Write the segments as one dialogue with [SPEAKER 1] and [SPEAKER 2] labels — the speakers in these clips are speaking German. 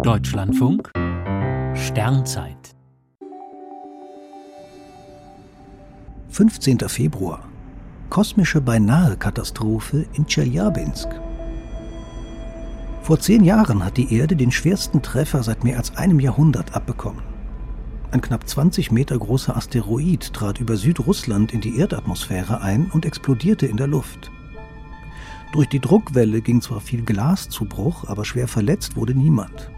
[SPEAKER 1] Deutschlandfunk Sternzeit
[SPEAKER 2] 15. Februar Kosmische Beinahe-Katastrophe in Tscheljabinsk. Vor zehn Jahren hat die Erde den schwersten Treffer seit mehr als einem Jahrhundert abbekommen. Ein knapp 20 Meter großer Asteroid trat über Südrussland in die Erdatmosphäre ein und explodierte in der Luft. Durch die Druckwelle ging zwar viel Glas zu Bruch, aber schwer verletzt wurde niemand.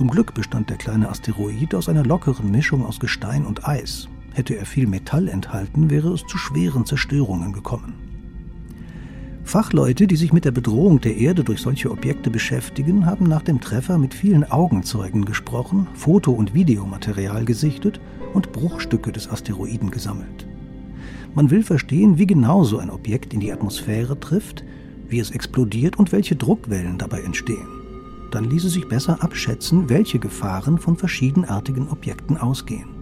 [SPEAKER 2] Zum Glück bestand der kleine Asteroid aus einer lockeren Mischung aus Gestein und Eis. Hätte er viel Metall enthalten, wäre es zu schweren Zerstörungen gekommen. Fachleute, die sich mit der Bedrohung der Erde durch solche Objekte beschäftigen, haben nach dem Treffer mit vielen Augenzeugen gesprochen, Foto- und Videomaterial gesichtet und Bruchstücke des Asteroiden gesammelt. Man will verstehen, wie genau so ein Objekt in die Atmosphäre trifft, wie es explodiert und welche Druckwellen dabei entstehen. Dann ließe sich besser abschätzen, welche Gefahren von verschiedenartigen Objekten ausgehen.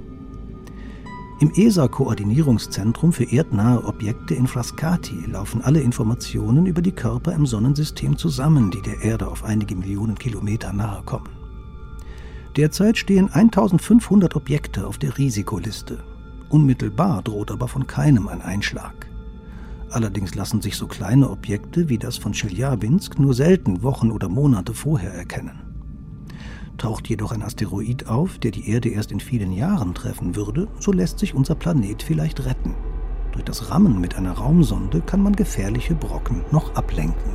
[SPEAKER 2] Im ESA-Koordinierungszentrum für erdnahe Objekte in Frascati laufen alle Informationen über die Körper im Sonnensystem zusammen, die der Erde auf einige Millionen Kilometer nahe kommen. Derzeit stehen 1500 Objekte auf der Risikoliste. Unmittelbar droht aber von keinem ein Einschlag. Allerdings lassen sich so kleine Objekte wie das von Chelyabinsk nur selten Wochen oder Monate vorher erkennen. Taucht jedoch ein Asteroid auf, der die Erde erst in vielen Jahren treffen würde, so lässt sich unser Planet vielleicht retten. Durch das Rammen mit einer Raumsonde kann man gefährliche Brocken noch ablenken.